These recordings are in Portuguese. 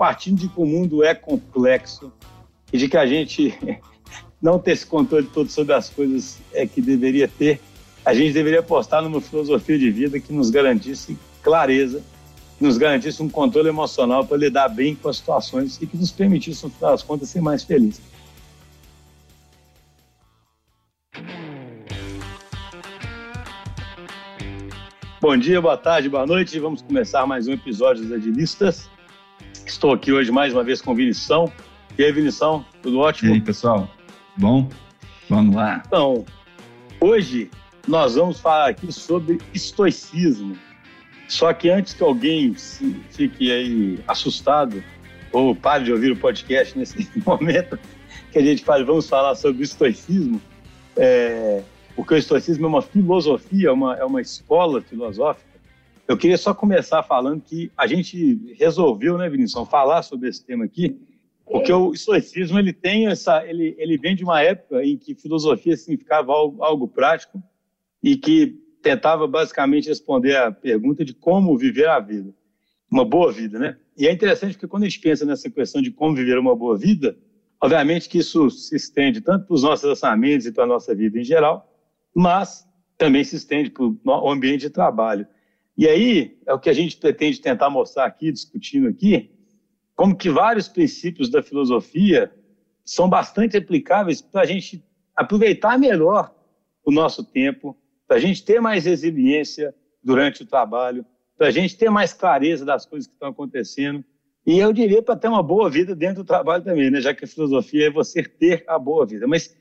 partindo de que o mundo é complexo e de que a gente não ter esse controle todo sobre as coisas é que deveria ter, a gente deveria apostar numa filosofia de vida que nos garantisse clareza, que nos garantisse um controle emocional para lidar bem com as situações e que nos permitisse, no final das contas, ser mais felizes. Bom dia, boa tarde, boa noite. Vamos começar mais um episódio dos Agilistas. Estou aqui hoje mais uma vez com o Vinição. E aí, Vinição, tudo ótimo? E aí, pessoal? Bom? Vamos lá. Então, hoje nós vamos falar aqui sobre estoicismo. Só que antes que alguém fique aí assustado ou pare de ouvir o podcast nesse momento que a gente fala, vamos falar sobre estoicismo, é, porque o estoicismo é uma filosofia, é uma, é uma escola filosófica. Eu queria só começar falando que a gente resolveu, né, Vinícius, falar sobre esse tema aqui, porque o estoicismo ele tem essa, ele, ele vem de uma época em que filosofia significava algo, algo prático e que tentava basicamente responder a pergunta de como viver a vida, uma boa vida, né? E é interessante porque quando a gente pensa nessa questão de como viver uma boa vida, obviamente que isso se estende tanto para os nossos orçamentos e para a nossa vida em geral, mas também se estende para o ambiente de trabalho. E aí é o que a gente pretende tentar mostrar aqui, discutindo aqui, como que vários princípios da filosofia são bastante aplicáveis para a gente aproveitar melhor o nosso tempo, para a gente ter mais resiliência durante o trabalho, para a gente ter mais clareza das coisas que estão acontecendo. E eu diria para ter uma boa vida dentro do trabalho também, né? já que a filosofia é você ter a boa vida. Mas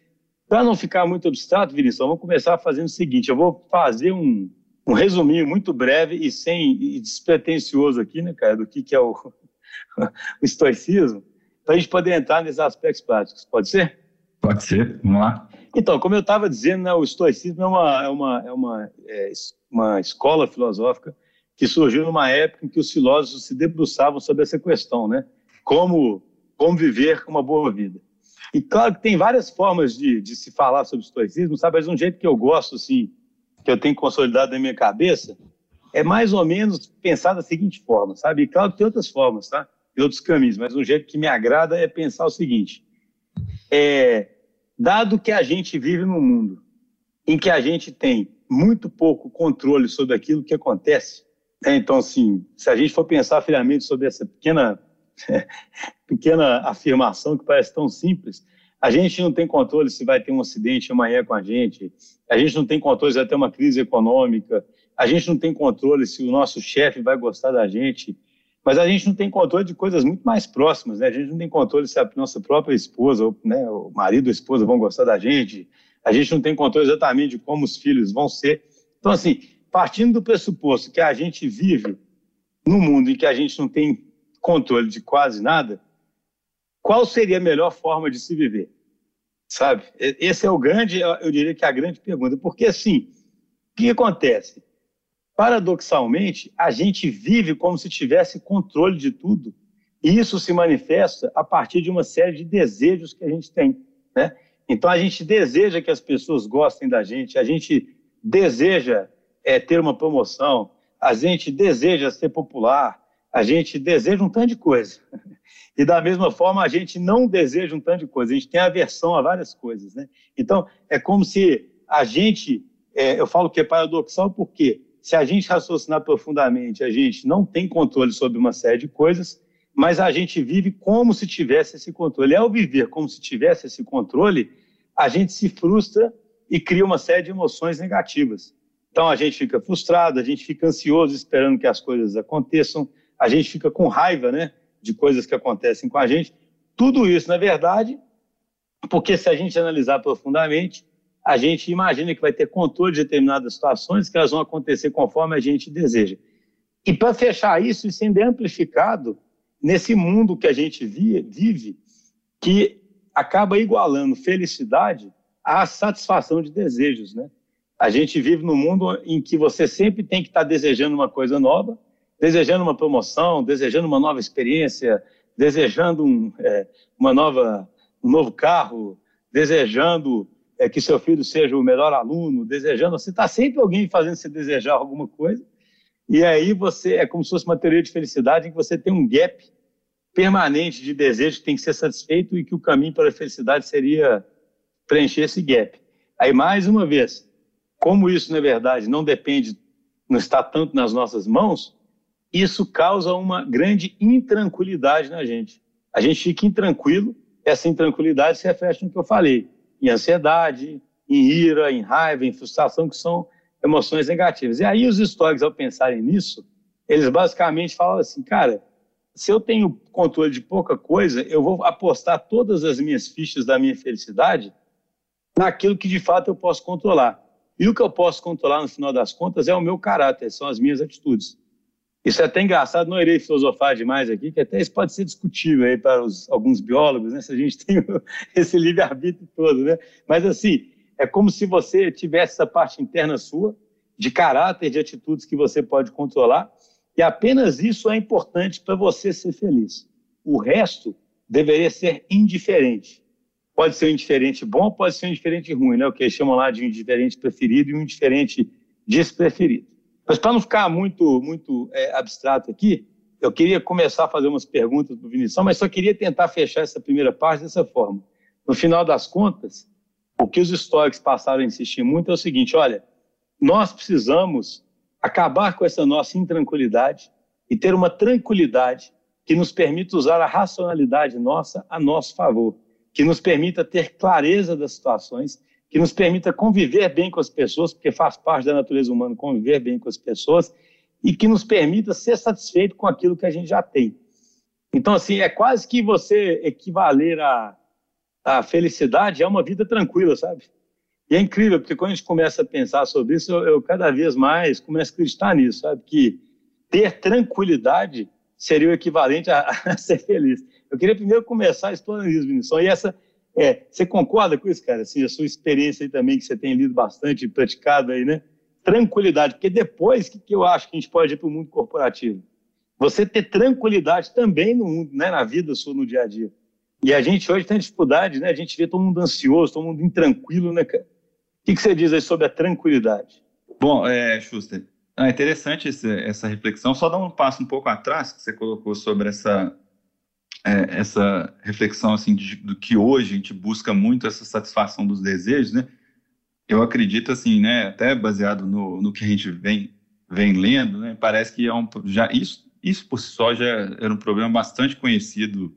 para não ficar muito abstrato, Vinícius, vamos começar fazendo o seguinte: eu vou fazer um, um resuminho muito breve e sem e despretensioso aqui, né, cara, do que, que é o, o estoicismo, para a gente poder entrar nesses aspectos práticos. Pode ser? Pode ser, vamos lá. Então, como eu estava dizendo, né, o estoicismo é uma, é, uma, é, uma, é uma escola filosófica que surgiu numa época em que os filósofos se debruçavam sobre essa questão, né? Como, como viver uma boa vida. E claro que tem várias formas de, de se falar sobre estoicismo, sabe? Mas um jeito que eu gosto, assim, que eu tenho consolidado na minha cabeça, é mais ou menos pensar da seguinte forma, sabe? E claro tem outras formas, tá? Tem outros caminhos, mas um jeito que me agrada é pensar o seguinte: é, dado que a gente vive num mundo em que a gente tem muito pouco controle sobre aquilo que acontece, né? então, assim, se a gente for pensar friamente sobre essa pequena pequena afirmação que parece tão simples. A gente não tem controle se vai ter um acidente amanhã com a gente, a gente não tem controle se vai ter uma crise econômica, a gente não tem controle se o nosso chefe vai gostar da gente, mas a gente não tem controle de coisas muito mais próximas, né? A gente não tem controle se a nossa própria esposa, ou, né, o marido ou a esposa vão gostar da gente, a gente não tem controle exatamente de como os filhos vão ser. Então, assim, partindo do pressuposto que a gente vive num mundo em que a gente não tem controle de quase nada, qual seria a melhor forma de se viver? Sabe? Esse é o grande, eu diria que é a grande pergunta. Porque, assim, o que acontece? Paradoxalmente, a gente vive como se tivesse controle de tudo. E isso se manifesta a partir de uma série de desejos que a gente tem. Né? Então, a gente deseja que as pessoas gostem da gente, a gente deseja é, ter uma promoção, a gente deseja ser popular, a gente deseja um tanto de coisa. E da mesma forma, a gente não deseja um tanto de coisa, a gente tem aversão a várias coisas. Né? Então, é como se a gente, é, eu falo que é paradoxal porque se a gente raciocinar profundamente, a gente não tem controle sobre uma série de coisas, mas a gente vive como se tivesse esse controle. E ao viver como se tivesse esse controle, a gente se frustra e cria uma série de emoções negativas. Então a gente fica frustrado, a gente fica ansioso esperando que as coisas aconteçam, a gente fica com raiva, né, de coisas que acontecem com a gente. Tudo isso, na verdade, porque se a gente analisar profundamente, a gente imagina que vai ter controle de determinadas situações que elas vão acontecer conforme a gente deseja. E para fechar isso, isso ainda é amplificado nesse mundo que a gente vive, que acaba igualando felicidade à satisfação de desejos, né? A gente vive num mundo em que você sempre tem que estar desejando uma coisa nova, desejando uma promoção, desejando uma nova experiência, desejando um, é, uma nova, um novo carro, desejando é, que seu filho seja o melhor aluno, desejando. Você está sempre alguém fazendo você desejar alguma coisa. E aí você é como se fosse uma teoria de felicidade em que você tem um gap permanente de desejo que tem que ser satisfeito e que o caminho para a felicidade seria preencher esse gap. Aí, mais uma vez, como isso, na verdade, não depende, não está tanto nas nossas mãos, isso causa uma grande intranquilidade na gente. A gente fica intranquilo, essa intranquilidade se reflete no que eu falei, em ansiedade, em ira, em raiva, em frustração, que são emoções negativas. E aí os históricos, ao pensarem nisso, eles basicamente falam assim, cara, se eu tenho controle de pouca coisa, eu vou apostar todas as minhas fichas da minha felicidade naquilo que de fato eu posso controlar. E o que eu posso controlar no final das contas é o meu caráter, são as minhas atitudes. Isso é até engraçado, não irei filosofar demais aqui, que até isso pode ser discutível aí para os, alguns biólogos, né, se a gente tem esse livre-arbítrio todo, né? Mas assim, é como se você tivesse essa parte interna sua, de caráter, de atitudes que você pode controlar, e apenas isso é importante para você ser feliz. O resto deveria ser indiferente. Pode ser um indiferente bom, pode ser um indiferente ruim, né? O que eles chamam lá de um indiferente preferido e um indiferente despreferido. Mas para não ficar muito, muito é, abstrato aqui, eu queria começar a fazer umas perguntas para o Vinicius, mas só queria tentar fechar essa primeira parte dessa forma. No final das contas, o que os históricos passaram a insistir muito é o seguinte: olha, nós precisamos acabar com essa nossa intranquilidade e ter uma tranquilidade que nos permita usar a racionalidade nossa a nosso favor, que nos permita ter clareza das situações que nos permita conviver bem com as pessoas, porque faz parte da natureza humana conviver bem com as pessoas, e que nos permita ser satisfeito com aquilo que a gente já tem. Então, assim, é quase que você equivaler a, a felicidade a uma vida tranquila, sabe? E é incrível, porque quando a gente começa a pensar sobre isso, eu, eu cada vez mais começo a acreditar nisso, sabe? Que ter tranquilidade seria o equivalente a, a ser feliz. Eu queria primeiro começar explorando isso, Vinícius. E essa é, você concorda com isso, cara? Assim, a sua experiência aí também, que você tem lido bastante praticado aí, né? Tranquilidade, porque depois, o que, que eu acho que a gente pode ir para o mundo corporativo? Você ter tranquilidade também no mundo, né? na vida sua, no dia a dia. E a gente hoje tem dificuldade, né? A gente vê todo mundo ansioso, todo mundo intranquilo, né, cara? O que, que você diz aí sobre a tranquilidade? Bom, é, Schuster, é interessante esse, essa reflexão. Só dar um passo um pouco atrás que você colocou sobre essa é, essa reflexão assim de, do que hoje a gente busca muito essa satisfação dos desejos, né? Eu acredito assim, né? Até baseado no, no que a gente vem vem lendo, né? Parece que é um já isso isso por si só já era um problema bastante conhecido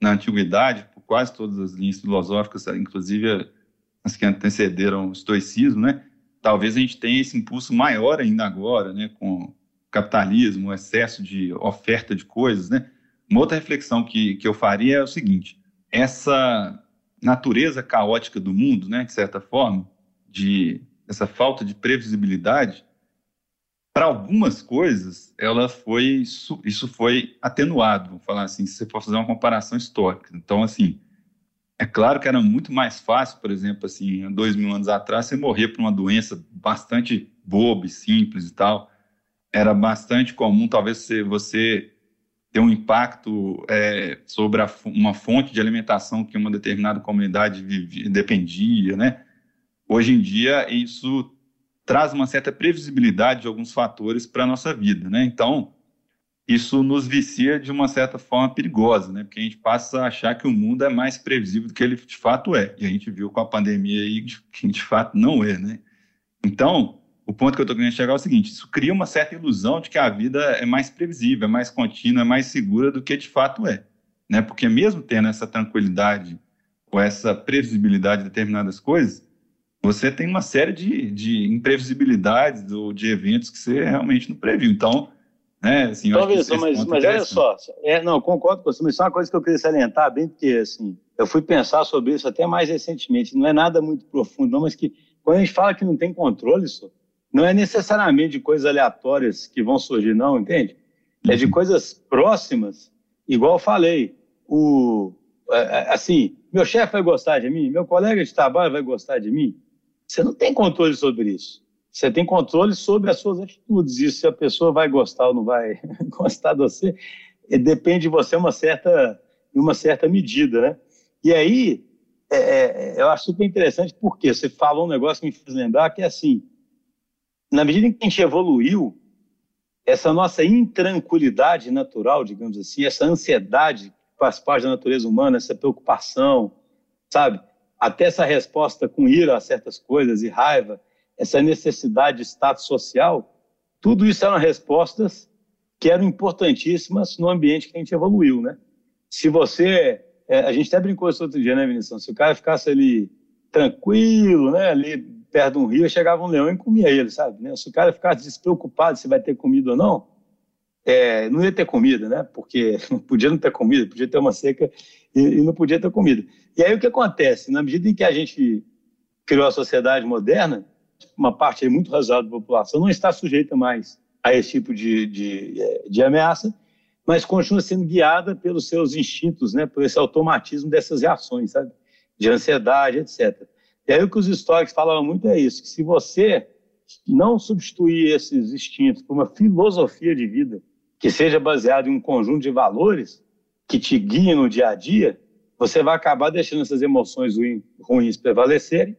na antiguidade por quase todas as linhas filosóficas, inclusive as que antecederam o estoicismo, né? Talvez a gente tenha esse impulso maior ainda agora, né? Com o capitalismo, o excesso de oferta de coisas, né? Uma outra reflexão que, que eu faria é o seguinte: essa natureza caótica do mundo, né, de certa forma, de essa falta de previsibilidade, para algumas coisas, ela foi isso foi atenuado, vamos falar assim, se você for fazer uma comparação histórica. Então, assim, é claro que era muito mais fácil, por exemplo, assim, dois mil anos atrás, você morrer por uma doença bastante boba e simples e tal. Era bastante comum, talvez, você ter um impacto é, sobre a, uma fonte de alimentação que uma determinada comunidade vivia, dependia, né? Hoje em dia, isso traz uma certa previsibilidade de alguns fatores para a nossa vida, né? Então, isso nos vicia de uma certa forma perigosa, né? Porque a gente passa a achar que o mundo é mais previsível do que ele de fato é. E a gente viu com a pandemia aí que de fato não é, né? Então, o ponto que eu estou querendo chegar é o seguinte: isso cria uma certa ilusão de que a vida é mais previsível, é mais contínua, é mais segura do que de fato é. Né? Porque, mesmo tendo essa tranquilidade ou essa previsibilidade de determinadas coisas, você tem uma série de, de imprevisibilidades ou de eventos que você realmente não previu. Então, né, assim, Talvez, mas, mas olha só, é, não, concordo com você, mas só uma coisa que eu queria salientar, bem porque, assim, eu fui pensar sobre isso até mais recentemente, não é nada muito profundo, não, mas que quando a gente fala que não tem controle, só, não é necessariamente de coisas aleatórias que vão surgir, não, entende? É de uhum. coisas próximas, igual eu falei. O, é, é, assim, meu chefe vai gostar de mim, meu colega de trabalho vai gostar de mim. Você não tem controle sobre isso. Você tem controle sobre as suas atitudes. E se a pessoa vai gostar ou não vai gostar de você, depende de você uma certa, uma certa medida, né? E aí, é, é, eu acho super interessante porque você falou um negócio que me fez lembrar que é assim, na medida em que a gente evoluiu, essa nossa intranquilidade natural, digamos assim, essa ansiedade faz parte da natureza humana, essa preocupação, sabe? Até essa resposta com ira a certas coisas e raiva, essa necessidade de status social, tudo isso eram respostas que eram importantíssimas no ambiente que a gente evoluiu, né? Se você, é, a gente até brincou isso outro dia, né, Vinícius? Se o cara ficasse ali tranquilo, né, ali perto de um rio, chegava um leão e comia ele, sabe? Né? Se o cara ficasse despreocupado se vai ter comida ou não, é, não ia ter comida, né? Porque podia não ter comida, podia ter uma seca e, e, não podia ter comida. E aí o que acontece? Na medida em que a gente criou a sociedade moderna, uma parte muito razoável da população não está sujeita mais a esse tipo de, de, de ameaça, mas continua sendo guiada pelos seus instintos, né? Por esse automatismo dessas reações, sabe? De ansiedade, etc. E aí o que os históricos falavam muito é isso, que se você não substituir esses instintos por uma filosofia de vida, que seja baseado em um conjunto de valores que te guiem no dia a dia, você vai acabar deixando essas emoções ruins prevalecerem,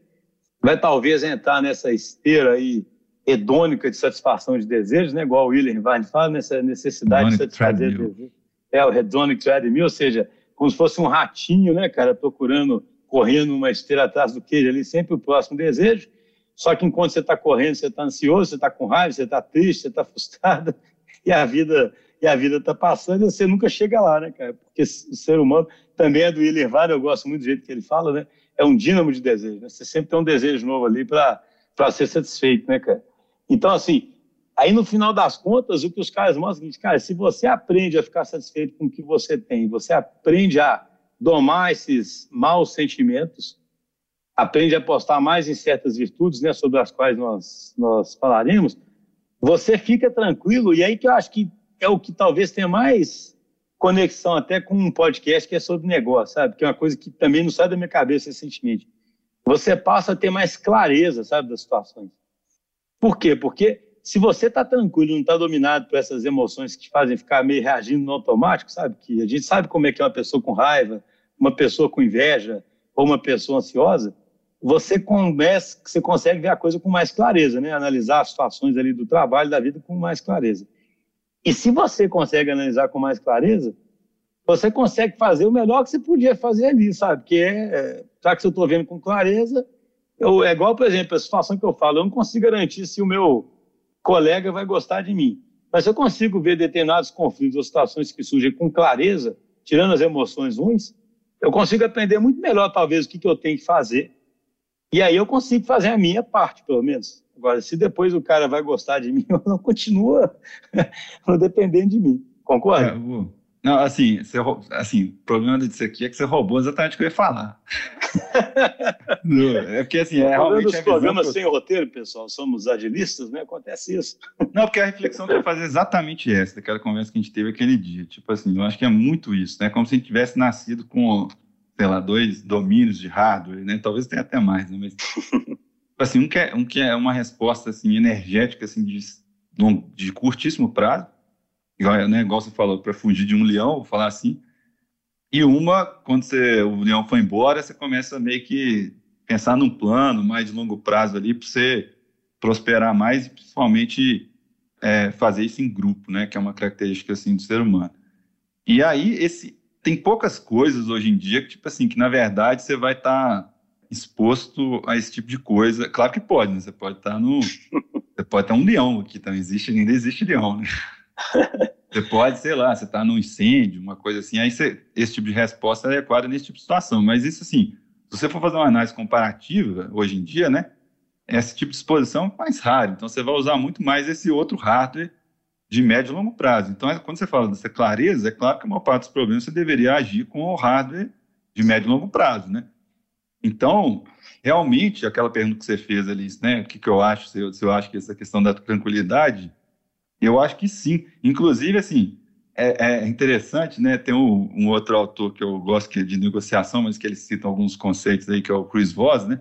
vai talvez entrar nessa esteira aí hedônica de satisfação de desejos, né? igual o William Vine fala, nessa necessidade hedonic de satisfazer desejos. É, o hedonic treadmill, ou seja, como se fosse um ratinho, né, cara, procurando, correndo uma esteira atrás do queijo ali, sempre o próximo desejo, só que enquanto você está correndo, você está ansioso, você está com raiva, você está triste, você está frustrado, e a vida e a vida está passando e você nunca chega lá, né, cara? Porque o ser humano também é do Ilervado, eu gosto muito do jeito que ele fala, né? É um dínamo de desejo, né? Você sempre tem um desejo novo ali para ser satisfeito, né, cara? Então, assim, aí no final das contas, o que os caras mostram é o seguinte, cara, se você aprende a ficar satisfeito com o que você tem, você aprende a domar esses maus sentimentos, aprende a apostar mais em certas virtudes, né, sobre as quais nós, nós falaremos, você fica tranquilo, e aí que eu acho que é o que talvez tenha mais conexão até com um podcast que é sobre negócio, sabe? Que é uma coisa que também não sai da minha cabeça recentemente. Você passa a ter mais clareza, sabe, das situações. Por quê? Porque se você está tranquilo, não está dominado por essas emoções que te fazem ficar meio reagindo no automático, sabe? Que a gente sabe como é que é uma pessoa com raiva, uma pessoa com inveja ou uma pessoa ansiosa você começa, você consegue ver a coisa com mais clareza, né? Analisar as situações ali do trabalho, da vida com mais clareza. E se você consegue analisar com mais clareza, você consegue fazer o melhor que você podia fazer ali, sabe? Que é, é já que eu estou vendo com clareza, eu, é igual, por exemplo, a situação que eu falo, eu não consigo garantir se o meu colega vai gostar de mim. Mas eu consigo ver determinados conflitos ou situações que surgem com clareza, tirando as emoções ruins, eu consigo aprender muito melhor, talvez, o que, que eu tenho que fazer e aí eu consigo fazer a minha parte, pelo menos. Agora, se depois o cara vai gostar de mim ou não, continua dependendo de mim. Concorda? É, não, assim, você, assim, o problema disso aqui é que você roubou exatamente o que eu ia falar. é porque, assim, é realmente... dos programas sem roteiro, pessoal, somos agilistas, né? Acontece isso. Não, porque a reflexão que eu ia fazer é exatamente essa, daquela conversa que a gente teve aquele dia. Tipo assim, eu acho que é muito isso, né? Como se a gente tivesse nascido com sei lá, dois domínios de hardware, né? Talvez tenha até mais, né? Mas, tipo assim, um que, é, um que é uma resposta, assim, energética, assim, de, de curtíssimo prazo, né, igual você falou, para fugir de um leão, vou falar assim, e uma, quando você, o leão foi embora, você começa meio que pensar num plano mais de longo prazo ali para você prosperar mais e principalmente é, fazer isso em grupo, né? Que é uma característica assim do ser humano. E aí esse tem poucas coisas hoje em dia que, tipo assim, que na verdade você vai estar tá exposto a esse tipo de coisa. Claro que pode, né? Você pode estar tá no. você pode ter um leão aqui também. Existe, ainda existe leão, né? Você pode, sei lá, você está num incêndio, uma coisa assim, aí você, esse tipo de resposta é adequada nesse tipo de situação. Mas isso, assim, se você for fazer uma análise comparativa, hoje em dia, né, esse tipo de exposição é mais raro. Então, você vai usar muito mais esse outro hardware de médio e longo prazo. Então, é, quando você fala dessa clareza, é claro que a maior parte dos problemas você deveria agir com o hardware de médio e longo prazo, né? Então, realmente, aquela pergunta que você fez ali, né? O que, que eu acho, se eu, se eu acho que essa questão da tranquilidade, eu acho que sim. Inclusive, assim, é, é interessante, né? Tem um, um, outro autor que eu gosto que é de negociação, mas que ele cita alguns conceitos aí, que é o Chris Voss, né?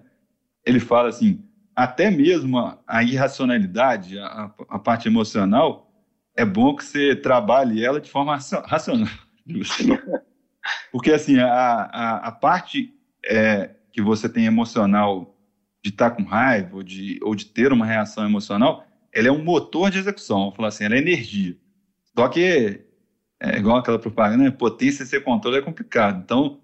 Ele fala assim, até mesmo a, a irracionalidade, a, a parte emocional, é bom que você trabalhe ela de forma racional. Porque, assim, a, a, a parte é, que você tem emocional de estar tá com raiva ou de, ou de ter uma reação emocional, ela é um motor de execução. Vamos falar assim, ela é energia. Só que é igual aquela propaganda, né? potência sem controle é complicado. Então,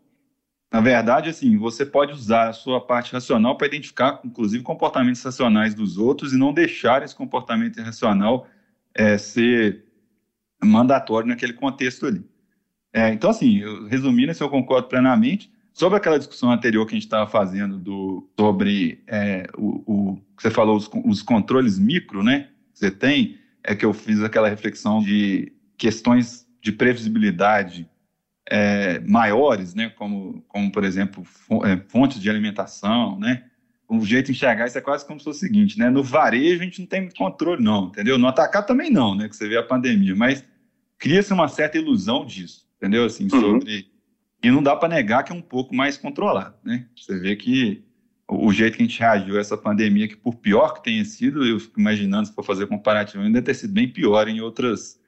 na verdade, assim, você pode usar a sua parte racional para identificar, inclusive, comportamentos racionais dos outros e não deixar esse comportamento irracional é, ser mandatório naquele contexto ali. É, então, assim, eu, resumindo, assim, eu concordo plenamente. Sobre aquela discussão anterior que a gente estava fazendo do, sobre é, o, o, que você falou, os, os controles micro, né? Que você tem, é que eu fiz aquela reflexão de questões de previsibilidade é, maiores, né? Como, como por exemplo, é, fontes de alimentação, né? Um jeito de enxergar isso é quase como se fosse o seguinte, né? No varejo a gente não tem controle, não, entendeu? No atacar também não, né? Que você vê a pandemia, mas cria-se uma certa ilusão disso, entendeu? Assim, uhum. sobre e não dá para negar que é um pouco mais controlado, né? Você vê que o jeito que a gente reagiu a essa pandemia, que por pior que tenha sido, eu fico imaginando, se for fazer comparativo, ainda ter sido bem pior em outras.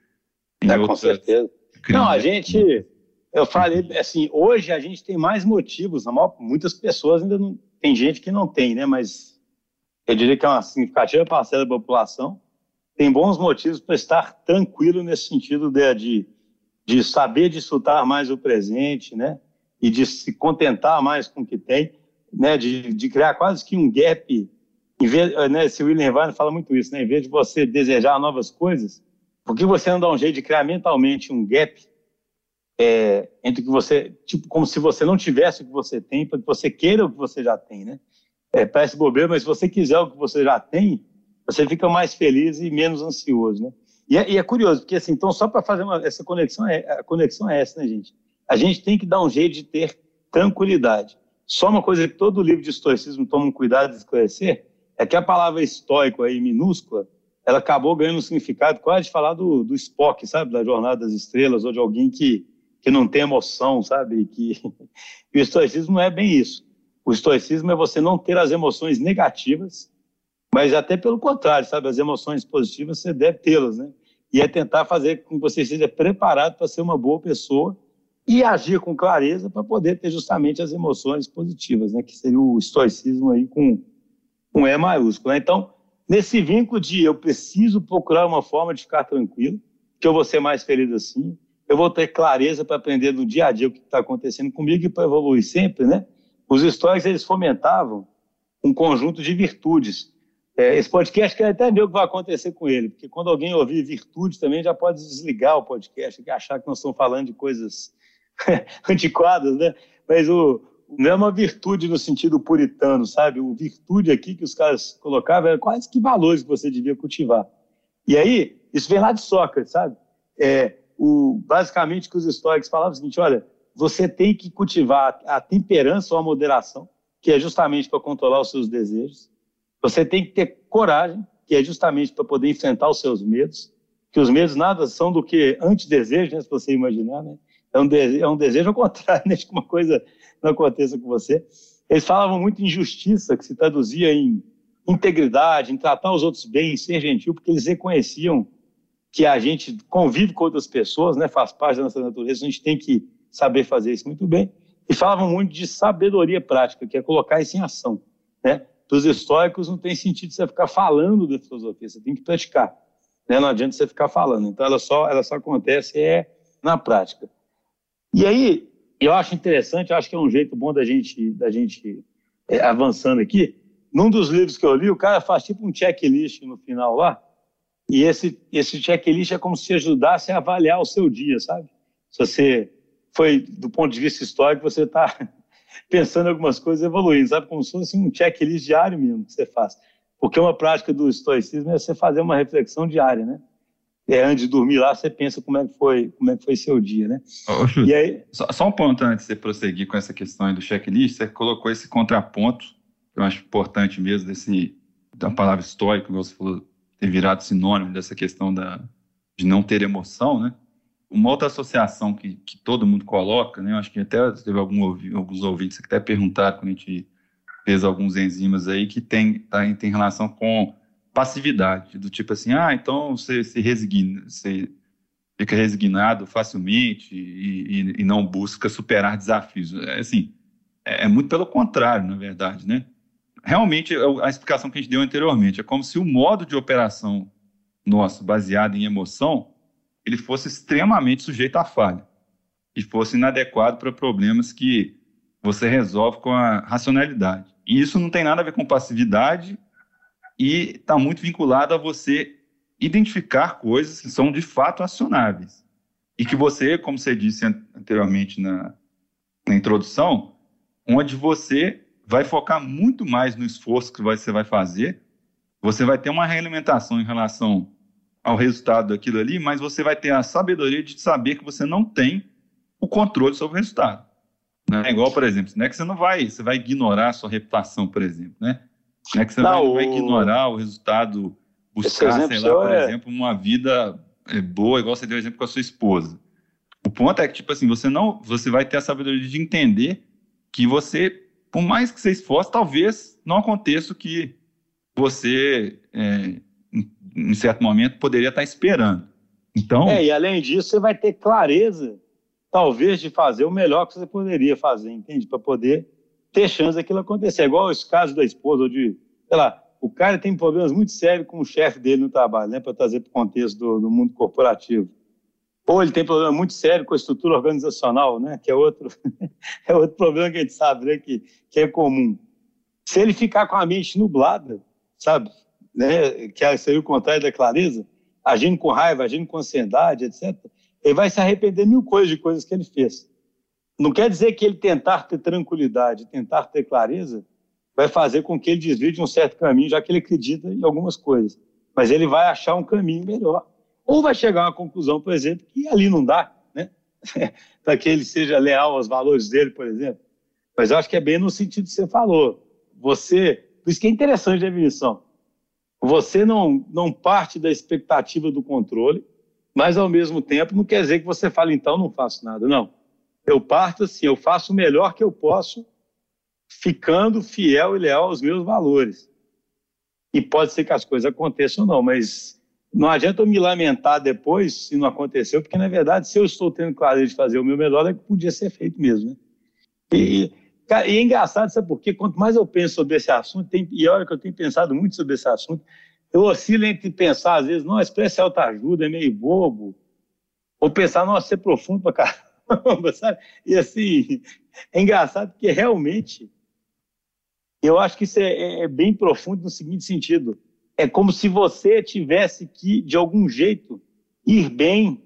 Em é, outras com certeza. Não, a gente. Eu falei assim, hoje a gente tem mais motivos, maior, muitas pessoas ainda não. Tem gente que não tem, né? Mas eu diria que é uma significativa parcela da população tem bons motivos para estar tranquilo nesse sentido de, de de saber desfrutar mais o presente, né? E de se contentar mais com o que tem, né? De, de criar quase que um gap. Em vez, né? Se William Irvine fala muito isso, né? Em vez de você desejar novas coisas, por que você não dá um jeito de criar mentalmente um gap é, entre o que você, tipo, como se você não tivesse o que você tem, para que você queira o que você já tem, né? É, parece bobeira, mas se você quiser o que você já tem, você fica mais feliz e menos ansioso, né? E é, e é curioso, porque assim, então só para fazer uma, essa conexão, é, a conexão é essa, né, gente? A gente tem que dar um jeito de ter tranquilidade. Só uma coisa que todo livro de estoicismo toma um cuidado de esclarecer é que a palavra estoico aí, minúscula, ela acabou ganhando um significado quase de falar do, do Spock, sabe? Da Jornada das Estrelas, ou de alguém que, que não tem emoção, sabe? Que... E o estoicismo não é bem isso. O estoicismo é você não ter as emoções negativas mas até pelo contrário, sabe? As emoções positivas você deve tê-las, né? E é tentar fazer com que você seja preparado para ser uma boa pessoa e agir com clareza para poder ter justamente as emoções positivas, né? Que seria o estoicismo aí com um E maiúsculo. Né? Então, nesse vínculo de eu preciso procurar uma forma de ficar tranquilo, que eu vou ser mais feliz assim, eu vou ter clareza para aprender no dia a dia o que está acontecendo comigo e para evoluir sempre, né? Os estoicos, eles fomentavam um conjunto de virtudes é, esse podcast quer até ver o que vai acontecer com ele, porque quando alguém ouvir virtude também já pode desligar o podcast e achar que nós estamos falando de coisas antiquadas, né? Mas o, não é uma virtude no sentido puritano, sabe? O virtude aqui que os caras colocavam era quase que valores que você devia cultivar. E aí, isso vem lá de Sócrates, sabe? É, o, basicamente, que os estoicos falavam o seguinte: olha, você tem que cultivar a temperança ou a moderação, que é justamente para controlar os seus desejos. Você tem que ter coragem, que é justamente para poder enfrentar os seus medos, que os medos nada são do que antidesejo, né, se você imaginar, né? É um, desejo, é um desejo ao contrário, né, de que uma coisa não aconteça com você. Eles falavam muito em justiça, que se traduzia em integridade, em tratar os outros bem, em ser gentil, porque eles reconheciam que a gente convive com outras pessoas, né, faz parte da nossa natureza, a gente tem que saber fazer isso muito bem. E falavam muito de sabedoria prática, que é colocar isso em ação, né? Para os estoicos não tem sentido você ficar falando da filosofia, você tem que praticar. Né? Não adianta você ficar falando. Então ela só, ela só acontece é na prática. E aí, eu acho interessante, acho que é um jeito bom da gente, da gente é, avançando aqui. Num dos livros que eu li, o cara faz tipo um checklist no final lá, e esse, esse checklist é como se ajudasse a avaliar o seu dia, sabe? Se você foi, do ponto de vista histórico, você está pensando em algumas coisas evoluindo, sabe? Como se fosse um checklist diário mesmo que você faz. Porque uma prática do estoicismo é você fazer uma reflexão diária, né? É, antes de dormir lá, você pensa como é que foi, como é que foi seu dia, né? Ô, e aí... só, só, um ponto antes de você prosseguir com essa questão do checklist, você colocou esse contraponto, que eu acho importante mesmo, desse, da palavra estoico, que você falou, ter virado sinônimo dessa questão da, de não ter emoção, né? Uma outra associação que, que todo mundo coloca, né, eu acho que até teve algum, alguns ouvintes que até perguntaram quando a gente fez alguns enzimas aí, que tem, tá, tem relação com passividade, do tipo assim, ah, então você se resigna, você fica resignado facilmente e, e, e não busca superar desafios. É, assim, é, é, muito pelo contrário, na verdade, né? Realmente, é a explicação que a gente deu anteriormente, é como se o modo de operação nosso, baseado em emoção, ele fosse extremamente sujeito à falha e fosse inadequado para problemas que você resolve com a racionalidade. E isso não tem nada a ver com passividade e está muito vinculado a você identificar coisas que são de fato acionáveis. E que você, como você disse anteriormente na, na introdução, onde você vai focar muito mais no esforço que você vai fazer, você vai ter uma realimentação em relação ao resultado daquilo ali, mas você vai ter a sabedoria de saber que você não tem o controle sobre o resultado. Né? É igual, por exemplo, não é que você não vai, você vai ignorar a sua reputação, por exemplo, né? Não é que você não, vai, o... ignorar o resultado, buscar, sei lá, por é... exemplo, uma vida é, boa, igual você deu exemplo com a sua esposa. O ponto é que, tipo assim, você não, você vai ter a sabedoria de entender que você, por mais que você esforce, talvez não aconteça o que você, é, em certo momento, poderia estar esperando. Então. É, e além disso, você vai ter clareza, talvez, de fazer o melhor que você poderia fazer, entende? Para poder ter chance daquilo acontecer. É igual esse caso da esposa, de, sei lá, o cara tem problemas muito sérios com o chefe dele no trabalho, né, para trazer para o contexto do, do, mundo corporativo. Ou ele tem problema muito sério com a estrutura organizacional, né, que é outro, é outro problema que a gente sabe, né, que, que é comum. Se ele ficar com a mente nublada, sabe, né, que seria o contrário da clareza, agindo com raiva, agindo com ansiedade, etc., ele vai se arrepender mil coisas de coisas que ele fez. Não quer dizer que ele tentar ter tranquilidade, tentar ter clareza, vai fazer com que ele desvie de um certo caminho, já que ele acredita em algumas coisas. Mas ele vai achar um caminho melhor. Ou vai chegar a uma conclusão, por exemplo, que ali não dá, né? para que ele seja leal aos valores dele, por exemplo. Mas eu acho que é bem no sentido que você falou. Você, por isso que é interessante a definição. Você não, não parte da expectativa do controle, mas ao mesmo tempo não quer dizer que você fale, então não faço nada. Não eu parto assim, eu faço o melhor que eu posso, ficando fiel e leal aos meus valores. E pode ser que as coisas aconteçam ou não, mas não adianta eu me lamentar depois se não aconteceu, porque na verdade, se eu estou tendo clareza de fazer o meu melhor, é que podia ser feito mesmo, né? E, cara, e é engraçado, sabe por quê? Quanto mais eu penso sobre esse assunto, tem, e olha que eu tenho pensado muito sobre esse assunto, eu oscilo entre pensar, às vezes, não, expressa autoajuda é meio bobo, ou pensar, nossa, ser profundo pra caramba sabe? E assim, é engraçado porque realmente eu acho que isso é, é, é, bem profundo no seguinte sentido. É como se você tivesse que, de algum jeito, ir bem,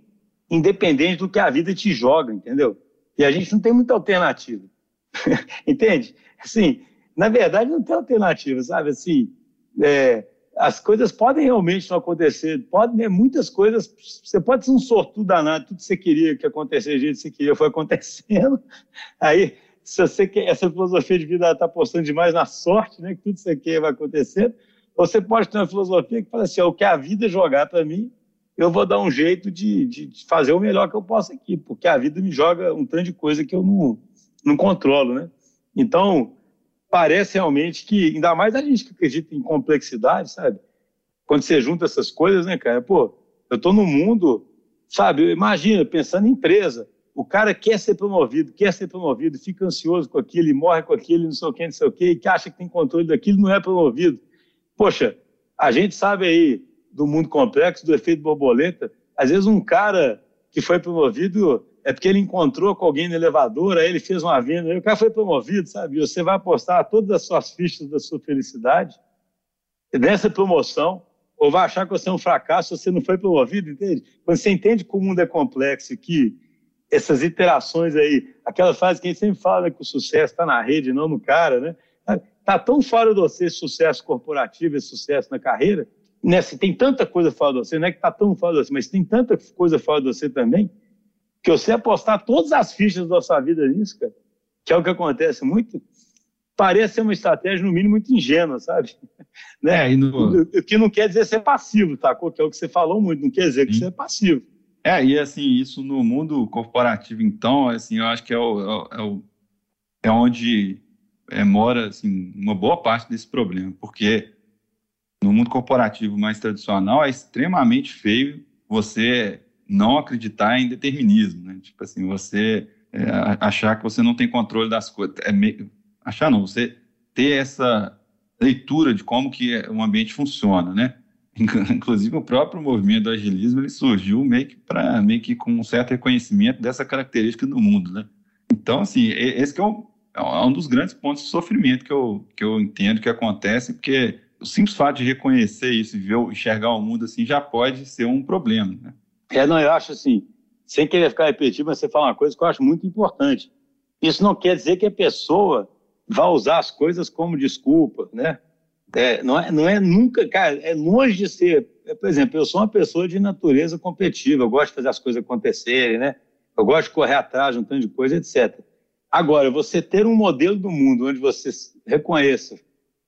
independente do que a vida te joga, entendeu? E a gente não tem muita alternativa. Entende? Assim, na verdade, não tem alternativa, sabe? Assim, é, as coisas podem realmente não acontecer, podem né, muitas coisas, você pode ser um sortudo danado, tudo que você queria que acontecesse, do jeito que você queria foi acontecendo, aí se você quer, essa filosofia de vida está apostando demais na sorte, né, que tudo que você quer vai acontecer, ou você pode ter uma filosofia que fala assim, o que a vida jogar para mim, eu vou dar um jeito de, de, fazer o melhor que eu posso aqui, porque a vida me joga um tanto de coisa que eu não, não controlo, né? Então, parece realmente que, ainda mais a gente que acredita em complexidade, sabe? Quando você junta essas coisas, né, cara? Pô, eu estou no mundo, sabe? Imagina, pensando em empresa. O cara quer ser promovido, quer ser promovido, fica ansioso com aquilo, morre com aquilo, não sei o que, não sei o que, que acha que tem controle daquilo, não é promovido. Poxa, a gente sabe aí do mundo complexo, do efeito borboleta. Às vezes um cara que foi promovido é porque ele encontrou com alguém no elevador, aí ele fez uma venda, aí o cara foi promovido, sabe? Você vai apostar todas as suas fichas da sua felicidade nessa promoção, ou vai achar que você é um fracasso se você não foi promovido, entende? Quando você entende que o mundo é complexo e que essas iterações aí, aquela frase que a gente sempre fala né, que o sucesso está na rede, não no cara, né? Está tão fora de você sucesso corporativo, esse sucesso na carreira, né? Se tem tanta coisa fora de você, não é que está tão fora de você, mas tem tanta coisa fora de você também, que você apostar todas as fichas da sua vida nisso, cara, que é o que acontece muito, parece ser uma estratégia, no mínimo, muito ingênua, sabe? né? É, no... O que não quer dizer ser passivo, tá? Que é o que você falou muito, não quer dizer que você é passivo. É, e assim, isso no mundo corporativo, então, assim, eu acho que é, o, é, o, é onde é, mora, assim, uma boa parte desse problema, porque no mundo corporativo mais tradicional é extremamente feio você não acreditar em determinismo, né? Tipo assim, você é, achar que você não tem controle das coisas, é meio, achar não, você ter essa leitura de como que o ambiente funciona, né? Inclusive o próprio movimento do agilismo ele surgiu meio que para meio que com um certo reconhecimento dessa característica do mundo, né? Então assim esse que é um, é um dos grandes pontos de sofrimento que eu que eu entendo que acontece porque o simples fato de reconhecer isso e ver, enxergar o mundo assim já pode ser um problema, né? É, não, eu acho assim, sem querer ficar repetido, mas você fala uma coisa que eu acho muito importante. Isso não quer dizer que a pessoa vá usar as coisas como desculpa, né? É, não, é, não é nunca, cara, é longe de ser. É, por exemplo, eu sou uma pessoa de natureza competitiva, eu gosto de fazer as coisas acontecerem, né? Eu gosto de correr atrás de um tanto de coisa, etc. Agora, você ter um modelo do mundo onde você reconheça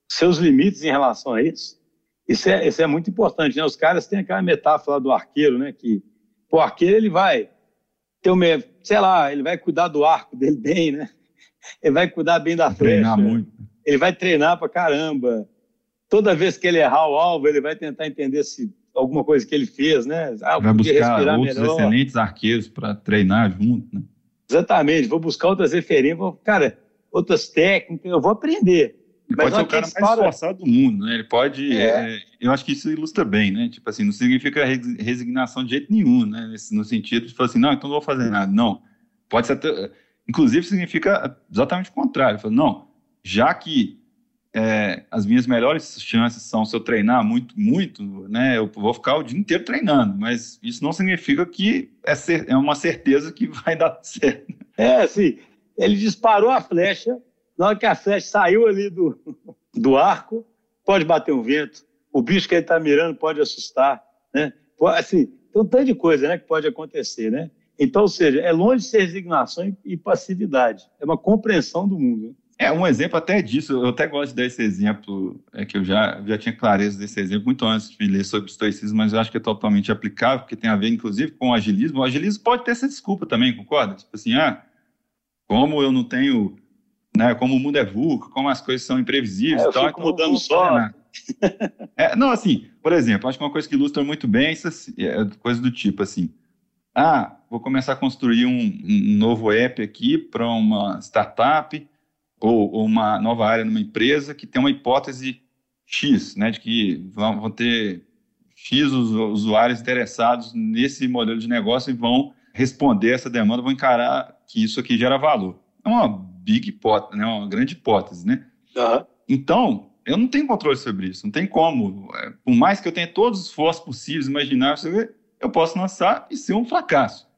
seus limites em relação a isso, isso é, isso é muito importante, né? Os caras têm aquela metáfora do arqueiro, né? Que o arqueiro, ele vai ter uma, sei lá, ele vai cuidar do arco dele bem, né? Ele vai cuidar bem da flecha. Muito. Ele vai treinar pra caramba toda vez que ele errar o alvo, ele vai tentar entender se alguma coisa que ele fez, né? Ah, vai buscar outros melhor. excelentes arqueiros para treinar junto, né? Exatamente, vou buscar outras referências, vou, cara, outras técnicas, eu vou aprender. Ele Mas pode ser o cara mais esforçado do mundo, né? Ele pode. É. É, eu acho que isso ilustra bem, né? Tipo assim, não significa resignação de jeito nenhum, né? No sentido de falar assim, não, então não vou fazer nada. Não. Pode ser até. Inclusive, significa exatamente o contrário. Falo, não, já que é, as minhas melhores chances são se eu treinar muito, muito, né? Eu vou ficar o dia inteiro treinando, mas isso não significa que é, cer é uma certeza que vai dar certo. É, assim, ele disparou a flecha, na hora que a flecha saiu ali do, do arco, pode bater um vento, o bicho que ele está mirando pode assustar, né? Assim, tem um tanto de coisa né, que pode acontecer, né? Então, ou seja, é longe de ser resignação e passividade, é uma compreensão do mundo. Né? É um exemplo até disso, eu até gosto desse exemplo, é que eu já, já tinha clareza desse exemplo muito antes de ler sobre estoicismo, mas eu acho que é totalmente aplicável, porque tem a ver, inclusive, com o agilismo. O agilismo pode ter essa desculpa também, concorda? Tipo assim, ah, como eu não tenho, né, como o mundo é vulco, como as coisas são imprevisíveis, é, então, fico mudando só. É, não, assim, por exemplo, acho que uma coisa que ilustra muito bem isso é coisa do tipo assim, ah, vou começar a construir um, um novo app aqui para uma startup ou, ou, uma nova área numa empresa que tem uma hipótese X, né, de que vão, vão ter X usuários interessados nesse modelo de negócio e vão responder essa demanda, vão encarar que isso aqui gera valor. É uma big hipótese, né, uma grande hipótese, né? Uhum. Então, eu não tenho controle sobre isso, não tem como. É, por mais que eu tenha todos os esforços possíveis, imagináveis, eu posso lançar e ser um fracasso.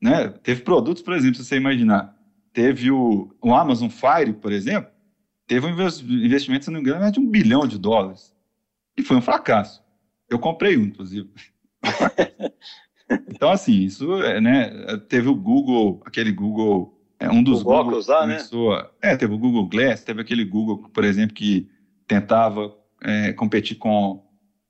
Né? Teve produtos, por exemplo, se você imaginar, teve o, o Amazon Fire, por exemplo, teve um investimento, se não me engano, de um bilhão de dólares. E foi um fracasso. Eu comprei um, inclusive. então, assim, isso, é, né, teve o Google, aquele Google, é um dos o Google óculos lá, né? É, teve o Google Glass, teve aquele Google, por exemplo, que tentava é, competir com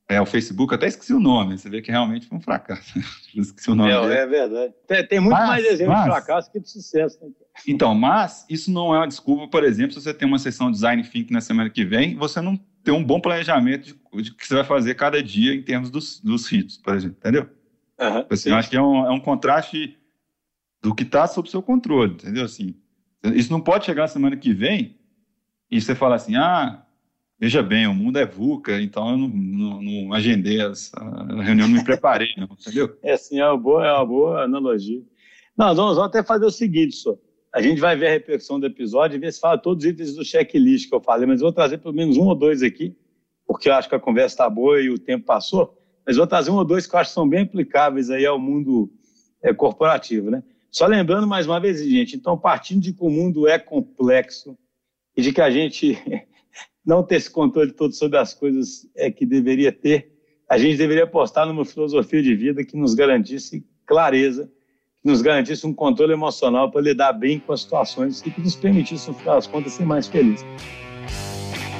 é, o Facebook, até esqueci o nome, você vê que realmente foi um fracasso. esqueci o nome é, dele. é verdade. Tem, tem muito mas, mais exemplos de fracasso que de sucesso. Né? Então, mas isso não é uma desculpa, por exemplo, se você tem uma sessão Design Think na semana que vem, você não tem um bom planejamento de, de que você vai fazer cada dia em termos dos, dos hits, por exemplo, entendeu? Uhum, assim, eu acho que é um, é um contraste do que está sob seu controle, entendeu? Assim, isso não pode chegar semana que vem e você falar assim, ah, Veja bem, o mundo é VUCA, então eu não, não, não agendei essa reunião, não me preparei, não, entendeu? É sim, é uma boa, é uma boa analogia. Nós vamos até fazer o seguinte, só. A gente vai ver a repercussão do episódio e ver se fala todos os itens do checklist que eu falei, mas eu vou trazer pelo menos um ou dois aqui, porque eu acho que a conversa está boa e o tempo passou, mas vou trazer um ou dois que eu acho que são bem aplicáveis aí ao mundo é, corporativo, né? Só lembrando mais uma vez, gente, então partindo de que o mundo é complexo e de que a gente não ter esse controle todo sobre as coisas é que deveria ter, a gente deveria apostar numa filosofia de vida que nos garantisse clareza, que nos garantisse um controle emocional para lidar bem com as situações e que nos permitisse, no final das contas, ser mais felizes.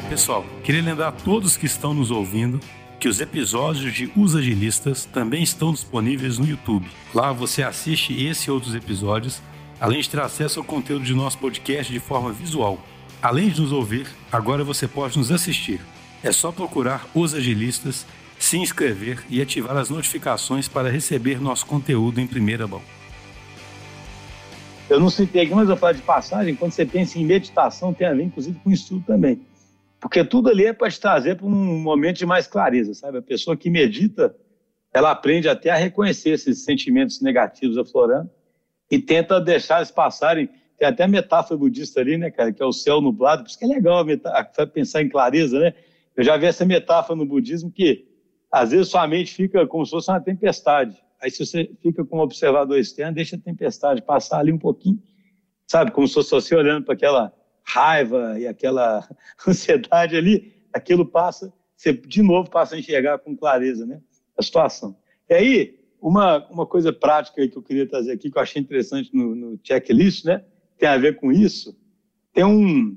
Pessoal, queria lembrar a todos que estão nos ouvindo que os episódios de Os Agilistas também estão disponíveis no YouTube. Lá você assiste esse e outros episódios, além de ter acesso ao conteúdo de nosso podcast de forma visual Além de nos ouvir, agora você pode nos assistir. É só procurar Os Agilistas, se inscrever e ativar as notificações para receber nosso conteúdo em primeira mão. Eu não citei aqui, mas eu falo de passagem, quando você pensa em meditação, tem a ver inclusive com estudo também. Porque tudo ali é para te trazer para um momento de mais clareza, sabe? A pessoa que medita, ela aprende até a reconhecer esses sentimentos negativos aflorando e tenta deixar eles passarem. Tem até a metáfora budista ali, né, cara, que é o céu nublado, por isso que é legal pensar em clareza, né? Eu já vi essa metáfora no budismo que às vezes sua mente fica como se fosse uma tempestade. Aí se você fica com um observador externo, deixa a tempestade passar ali um pouquinho, sabe? Como se fosse você olhando para aquela raiva e aquela ansiedade ali, aquilo passa, você de novo passa a enxergar com clareza, né? A situação. E aí, uma, uma coisa prática que eu queria trazer aqui, que eu achei interessante no, no checklist, né? Tem a ver com isso. Tem um,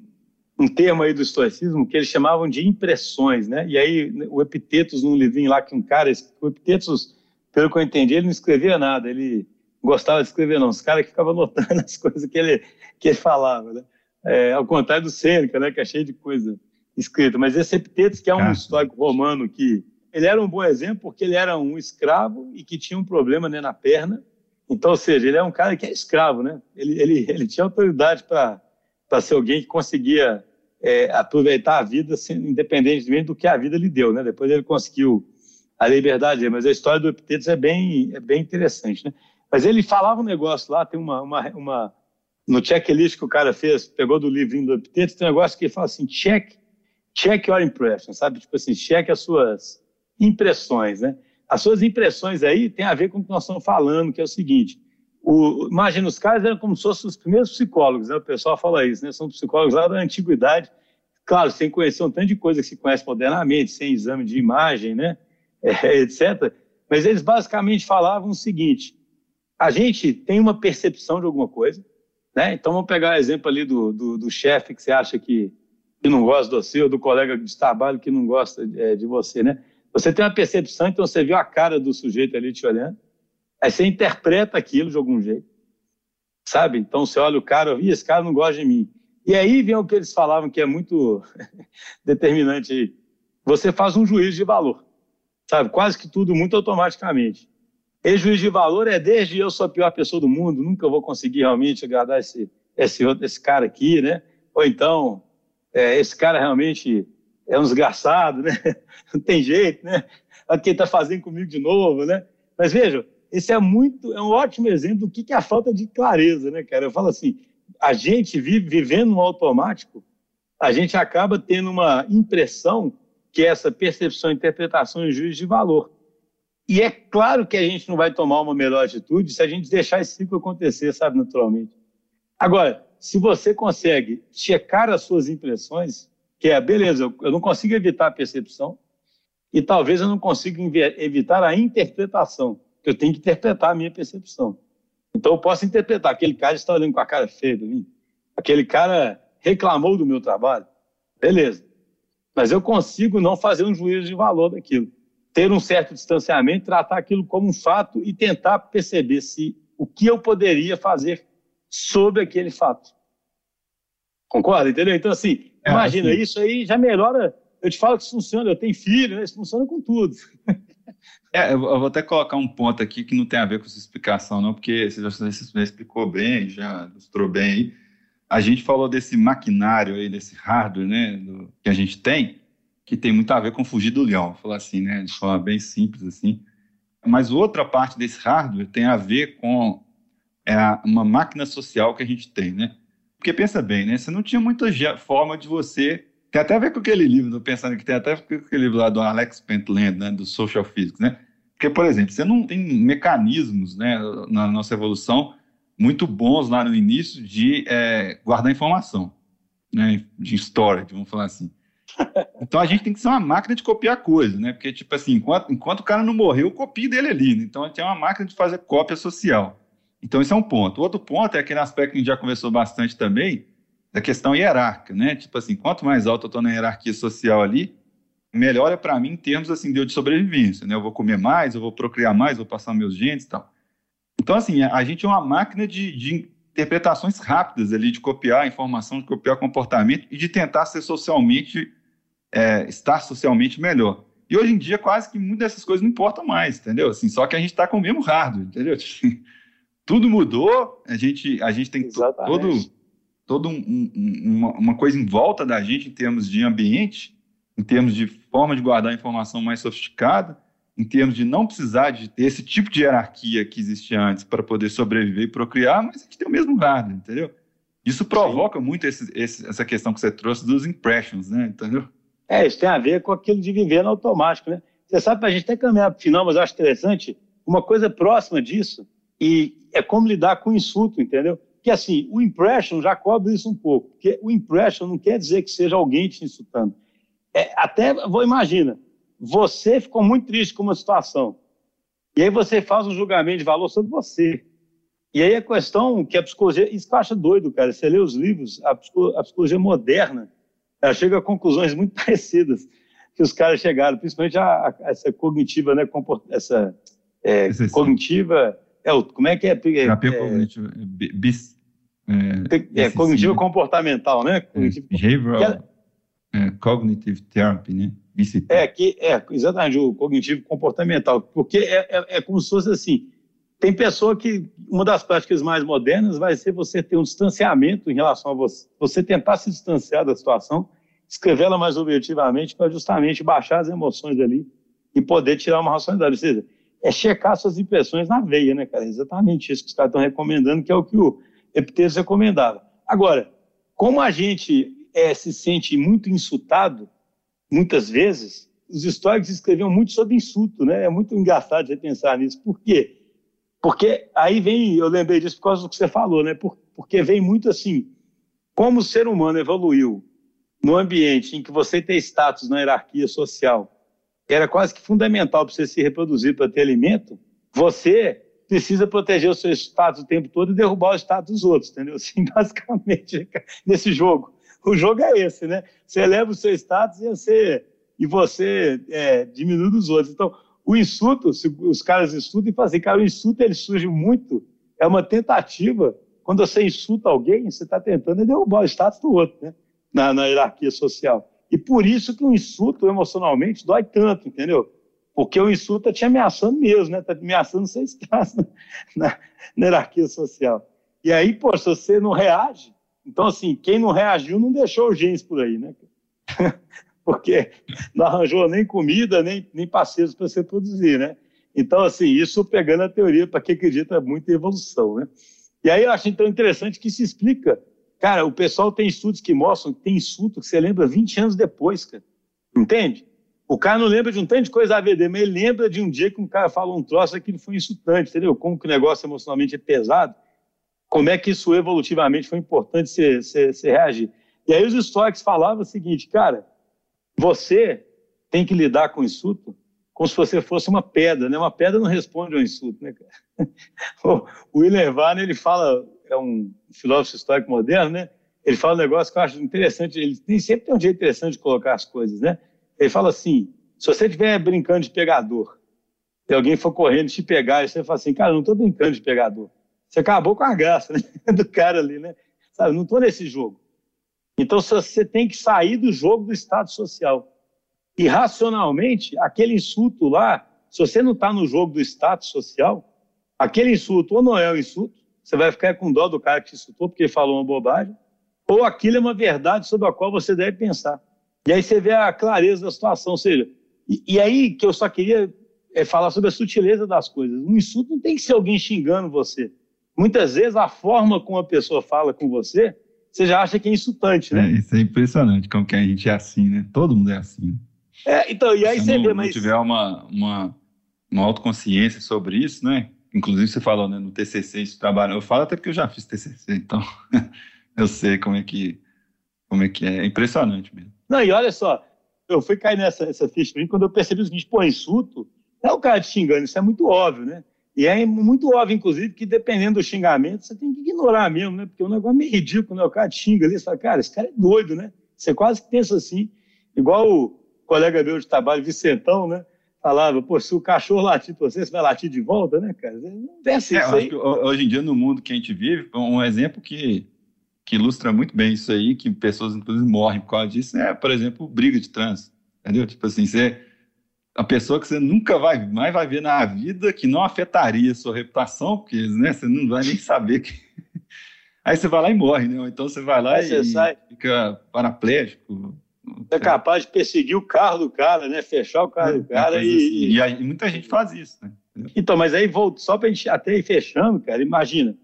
um termo aí do estoicismo que eles chamavam de impressões, né? E aí o Epitetos, num livrinho lá que um cara, o Epitetos, pelo que eu entendi, ele não escrevia nada, ele gostava de escrever não, os caras que ficavam anotando as coisas que ele, que ele falava, né? É, ao contrário do Sêneca, né, que é cheio de coisa escrita. Mas esse Epitetos, que é um ah. histórico romano que ele era um bom exemplo porque ele era um escravo e que tinha um problema né, na perna. Então, ou seja, ele é um cara que é escravo, né? Ele, ele, ele tinha autoridade para ser alguém que conseguia é, aproveitar a vida independentemente do que a vida lhe deu, né? Depois ele conseguiu a liberdade, mas a história do Epitetos é bem, é bem interessante, né? Mas ele falava um negócio lá, tem uma, uma, uma no checklist que o cara fez, pegou do livrinho do Epitetos, tem um negócio que ele fala assim, check, check your impression, sabe? Tipo assim, cheque as suas impressões, né? As suas impressões aí tem a ver com o que nós estamos falando, que é o seguinte, o, imagina, os caras eram como se fossem os primeiros psicólogos, né? o pessoal fala isso, né? são psicólogos lá da antiguidade, claro, sem conhecer um tanto de coisa que se conhece modernamente, sem exame de imagem, né? É, etc. Mas eles basicamente falavam o seguinte: a gente tem uma percepção de alguma coisa, né? Então vamos pegar o exemplo ali do, do, do chefe que você acha que, que não gosta você, ou do colega de trabalho que não gosta é, de você, né? Você tem uma percepção, então você viu a cara do sujeito ali te olhando, Aí você interpreta aquilo de algum jeito, sabe? Então você olha o cara, e esse cara não gosta de mim. E aí vem o que eles falavam que é muito determinante. Você faz um juízo de valor, sabe? Quase que tudo muito automaticamente. Esse juízo de valor é desde eu sou a pior pessoa do mundo, nunca vou conseguir realmente agradar esse, esse, outro, esse cara aqui, né? Ou então, é, esse cara realmente é um desgraçado, né? Não tem jeito, né? Olha quem está fazendo comigo de novo, né? Mas vejam, esse é muito, é um ótimo exemplo do que é a falta de clareza, né, cara? Eu falo assim, a gente vive vivendo no automático, a gente acaba tendo uma impressão que é essa percepção, interpretação e juízo de valor. E é claro que a gente não vai tomar uma melhor atitude se a gente deixar esse ciclo acontecer, sabe, naturalmente. Agora, se você consegue checar as suas impressões, que é, beleza, eu não consigo evitar a percepção e talvez eu não consiga evitar a interpretação eu tenho que interpretar a minha percepção. Então eu posso interpretar, aquele cara está olhando com a cara feia para mim, aquele cara reclamou do meu trabalho, beleza. Mas eu consigo não fazer um juízo de valor daquilo. Ter um certo distanciamento, tratar aquilo como um fato e tentar perceber se o que eu poderia fazer sobre aquele fato. Concorda? Entendeu? Então, assim, é, imagina, assim. isso aí já melhora. Eu te falo que isso funciona, eu tenho filho, né? isso funciona com tudo. É, eu vou até colocar um ponto aqui que não tem a ver com essa explicação, não, porque você já, você já explicou bem, já mostrou bem aí. A gente falou desse maquinário aí, desse hardware, né, do, que a gente tem, que tem muito a ver com fugir do leão, falar assim, né, de forma bem simples assim. Mas outra parte desse hardware tem a ver com é, uma máquina social que a gente tem, né? Porque pensa bem, né? Você não tinha muita forma de você tem até a ver com aquele livro, estou pensando que tem até a ver com aquele livro lá do Alex Pentland, né, do Social Physics, né? Porque, por exemplo, você não tem mecanismos né, na nossa evolução muito bons lá no início de é, guardar informação, né, de storage, vamos falar assim. Então a gente tem que ser uma máquina de copiar coisas, né? Porque, tipo assim, enquanto, enquanto o cara não morreu, eu copio dele ali. Né? Então a gente é uma máquina de fazer cópia social. Então esse é um ponto. Outro ponto é aquele aspecto que a gente já conversou bastante também, da questão hierárquica, né? Tipo assim, quanto mais alto eu estou na hierarquia social ali, melhor é para mim em termos assim de sobrevivência, né? Eu vou comer mais, eu vou procriar mais, vou passar meus genes e tal. Então, assim, a gente é uma máquina de, de interpretações rápidas ali, de copiar informação, de copiar comportamento e de tentar ser socialmente, é, estar socialmente melhor. E hoje em dia, quase que muitas dessas coisas não importam mais, entendeu? Assim, só que a gente está com o mesmo hardware, entendeu? Tudo mudou, a gente, a gente tem Exatamente. todo toda um, uma, uma coisa em volta da gente em termos de ambiente, em termos de forma de guardar informação mais sofisticada, em termos de não precisar de ter esse tipo de hierarquia que existia antes para poder sobreviver e procriar, mas a gente tem o mesmo hardware, entendeu? Isso provoca Sim. muito esse, esse, essa questão que você trouxe dos impressions, né? Entendeu? É, isso tem a ver com aquilo de viver no automático, né? Você sabe, a gente até caminhar para o final, mas eu acho interessante, uma coisa próxima disso, e é como lidar com insulto, entendeu? Que assim, o impression já cobre isso um pouco, porque o impression não quer dizer que seja alguém te insultando. É, até, vou imagina, você ficou muito triste com uma situação, e aí você faz um julgamento de valor sobre você. E aí a questão que a psicologia, isso que eu acho doido, cara, você lê os livros, a psicologia moderna, ela chega a conclusões muito parecidas que os caras chegaram, principalmente a, a essa cognitiva, né, essa é, cognitiva, é, como é que é? Terapia é, cognitiva, bis, é, é cognitiva comportamental, né? Cognitiva, Behavioral é, Cognitive Therapy, né? BCT. É, que, é, exatamente, o cognitivo comportamental, porque é, é, é como se fosse assim, tem pessoa que uma das práticas mais modernas vai ser você ter um distanciamento em relação a você, você tentar se distanciar da situação, escrevê-la mais objetivamente para justamente baixar as emoções ali e poder tirar uma racionalidade. Ou seja, é checar suas impressões na veia, né, cara? exatamente isso que os caras estão recomendando, que é o que o Epiteles recomendava. Agora, como a gente é, se sente muito insultado, muitas vezes, os históricos escreviam muito sobre insulto, né? É muito engraçado de pensar nisso. Por quê? Porque aí vem, eu lembrei disso por causa do que você falou, né? porque vem muito assim, como o ser humano evoluiu no ambiente em que você tem status na hierarquia social, era quase que fundamental para você se reproduzir, para ter alimento, você precisa proteger o seu status o tempo todo e derrubar o status dos outros, entendeu? Assim, basicamente, nesse jogo. O jogo é esse, né? Você eleva o seu status e você, e você é, diminui os outros. Então, o insulto, os caras estudam e fazem, assim, cara, o insulto ele surge muito, é uma tentativa. Quando você insulta alguém, você está tentando derrubar o status do outro, né? Na, na hierarquia social. E por isso que o insulto emocionalmente dói tanto, entendeu? Porque o insulto está te ameaçando mesmo, né? Está ameaçando seu status na, na, na hierarquia social. E aí, pô, se você não reage, então, assim, quem não reagiu não deixou o genes por aí, né? porque não arranjou nem comida, nem, nem parceiros para você produzir, né? Então, assim, isso pegando a teoria para quem acredita muito em evolução, né? E aí eu acho então interessante que se explica. Cara, o pessoal tem estudos que mostram que tem insulto que você lembra 20 anos depois, cara. Entende? O cara não lembra de um tanto de coisa AVD, mas ele lembra de um dia que um cara falou um troço que foi insultante, entendeu? Como que o negócio emocionalmente é pesado. Como é que isso evolutivamente foi importante você, reagir. E aí os históricos falavam o seguinte, cara, você tem que lidar com o insulto como se você fosse uma pedra, né? Uma pedra não responde ao insulto, né, cara? O William Varner, ele fala, é um filósofo histórico moderno, né? Ele fala um negócio que eu acho interessante, ele tem, sempre tem um jeito interessante de colocar as coisas, né? Ele fala assim, se você estiver brincando de pegador, e alguém for correndo te pegar, e você fala assim, cara, não estou brincando de pegador. Você acabou com a graça né? do cara ali, né? Sabe, não estou nesse jogo. Então você tem que sair do jogo do Estado social. E racionalmente, aquele insulto lá, se você não está no jogo do status social, aquele insulto ou não é um insulto, você vai ficar com dó do cara que te insultou porque ele falou uma bobagem, ou aquilo é uma verdade sobre a qual você deve pensar. E aí você vê a clareza da situação. Ou seja, e, e aí que eu só queria é, falar sobre a sutileza das coisas. Um insulto não tem que ser alguém xingando você. Muitas vezes a forma como a pessoa fala com você você já acha que é insultante, né? É, isso é impressionante, como que a gente é assim, né? Todo mundo é assim. Né? É, então, e aí Se você não, vê, mas... Se tiver uma, uma, uma autoconsciência sobre isso, né? Inclusive você falou, né, no TCC isso trabalha. Eu falo até porque eu já fiz TCC, então eu sei como é que como é que é. é impressionante mesmo. Não, e olha só, eu fui cair nessa essa ficha quando eu percebi o seguinte, pô, insulto, é o cara te xingando, isso é muito óbvio, né? E é muito óbvio, inclusive, que dependendo do xingamento, você tem que ignorar mesmo, né? Porque o negócio é meio ridículo, né? O cara xinga ali, você fala, cara, esse cara é doido, né? Você quase que pensa assim. Igual o colega meu de trabalho, Vicentão, né? Falava, pô, se o cachorro latir pra você, você vai latir de volta, né, cara? Não pensa é, isso aí. hoje em dia, no mundo que a gente vive, um exemplo que, que ilustra muito bem isso aí, que pessoas, inclusive, morrem por causa disso, é, por exemplo, briga de trânsito. Entendeu? Tipo assim, você a pessoa que você nunca vai mais vai ver na vida, que não afetaria a sua reputação, porque né, você não vai nem saber que. Aí você vai lá e morre, né? Então você vai lá Aí e sai. fica paraplégico. É capaz de perseguir o carro do cara, né? Fechar o carro é, do cara e, assim. e... aí, muita gente faz isso, né? Então, mas aí volto só para a gente até ir fechando, cara. Imagina,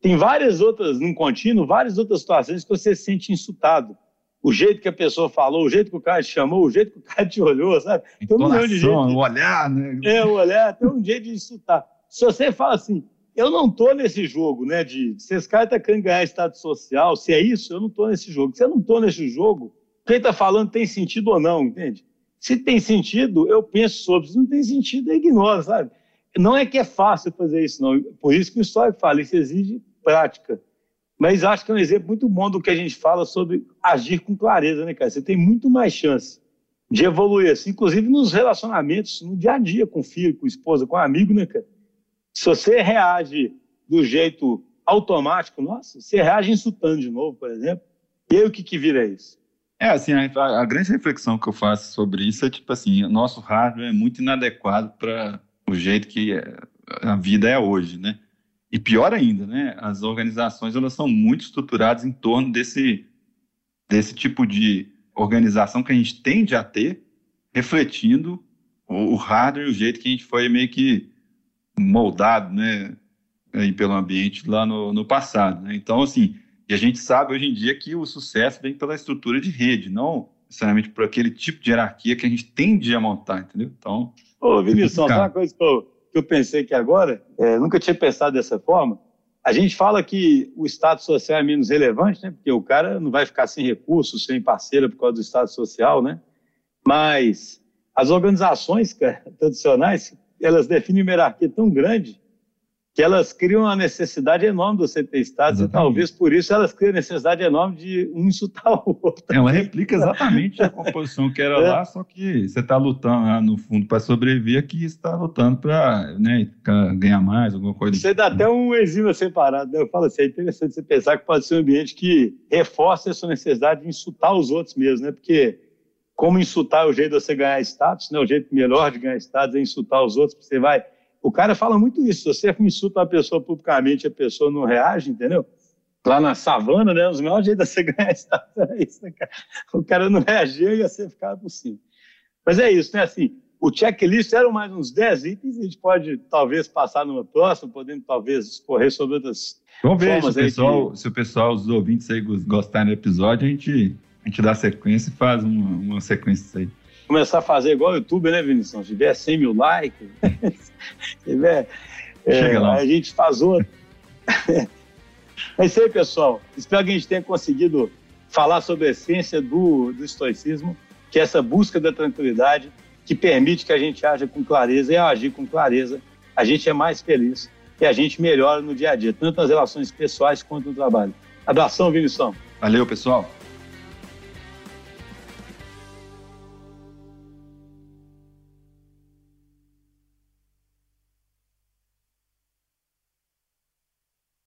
tem várias outras, num contínuo, várias outras situações que você se sente insultado. O jeito que a pessoa falou, o jeito que o cara te chamou, o jeito que o cara te olhou, sabe? Tem um milhão de jeito. O olhar, né? É, o olhar, tem um jeito de insultar. Se você fala assim, eu não tô nesse jogo, né? De se esse cara tá querendo ganhar status social, se é isso, eu não tô nesse jogo. Se eu não tô nesse jogo, quem tá falando tem sentido ou não, entende? Se tem sentido, eu penso sobre. Se não tem sentido, eu ignoro, sabe? Não é que é fácil fazer isso, não. Por isso que o histórico fala, isso exige prática. Mas acho que é um exemplo muito bom do que a gente fala sobre agir com clareza, né, cara? Você tem muito mais chance de evoluir, assim, inclusive nos relacionamentos, no dia a dia, com filho, com esposa, com amigo, né, cara? Se você reage do jeito automático, nossa, você reage insultando de novo, por exemplo, e aí o que, que vira isso? É, assim, a, a, grande reflexão que eu faço sobre isso é tipo assim, nosso hardware é muito inadequado para o jeito que a vida é hoje, né? E pior ainda, né? As organizações elas são muito estruturadas em torno desse desse tipo de organização que a gente tende a ter, refletindo o, o hardware e o jeito que a gente foi meio que moldado, né? Aí pelo ambiente lá no, no passado. Né? Então, assim, e a gente sabe hoje em dia que o sucesso vem pela estrutura de rede, não necessariamente por aquele tipo de hierarquia que a gente tende a montar, entendeu? Então. Ô, Vinícius, só uma coisa que eu, que eu pensei que agora, é, nunca tinha pensado dessa forma. A gente fala que o Estado social é menos relevante, né? Porque o cara não vai ficar sem recursos, sem parceira por causa do Estado social, né? Mas as organizações cara, tradicionais, elas definem uma hierarquia tão grande que elas criam uma necessidade enorme de você ter estados, exatamente. e talvez por isso elas criam a necessidade enorme de um insultar o outro. Ela replica exatamente a composição que era é. lá, só que você está lutando lá no fundo para sobreviver, aqui está lutando para né, ganhar mais, alguma coisa. Você dá tipo. até um exílio separado. Né? Eu falo assim, é interessante você pensar que pode ser um ambiente que reforça essa necessidade de insultar os outros mesmo, né? Porque como insultar é o jeito de você ganhar status, né? O jeito melhor de ganhar status é insultar os outros, porque você vai o cara fala muito isso. Se você insulta uma pessoa publicamente a pessoa não reage, entendeu? Lá na savana, né? Os melhores jeitos de você ganhar era isso, né, cara? O cara não reagia e você ficava por cima. Mas é isso, né? Assim, o checklist eram mais uns 10 itens, a gente pode talvez passar numa próxima, podendo talvez escorrer sobre outras Vamos ver se o, pessoal, se o pessoal, os ouvintes aí gostarem do episódio, a gente, a gente dá sequência e faz uma, uma sequência disso aí começar a fazer igual o YouTube, né, Vinícius? Se tiver 100 mil likes, tiver, é, a gente faz outro. é isso aí, pessoal. Espero que a gente tenha conseguido falar sobre a essência do, do estoicismo, que é essa busca da tranquilidade, que permite que a gente haja com clareza e ao agir com clareza, a gente é mais feliz e a gente melhora no dia a dia, tanto nas relações pessoais quanto no trabalho. Abração, Vinícius. Valeu, pessoal.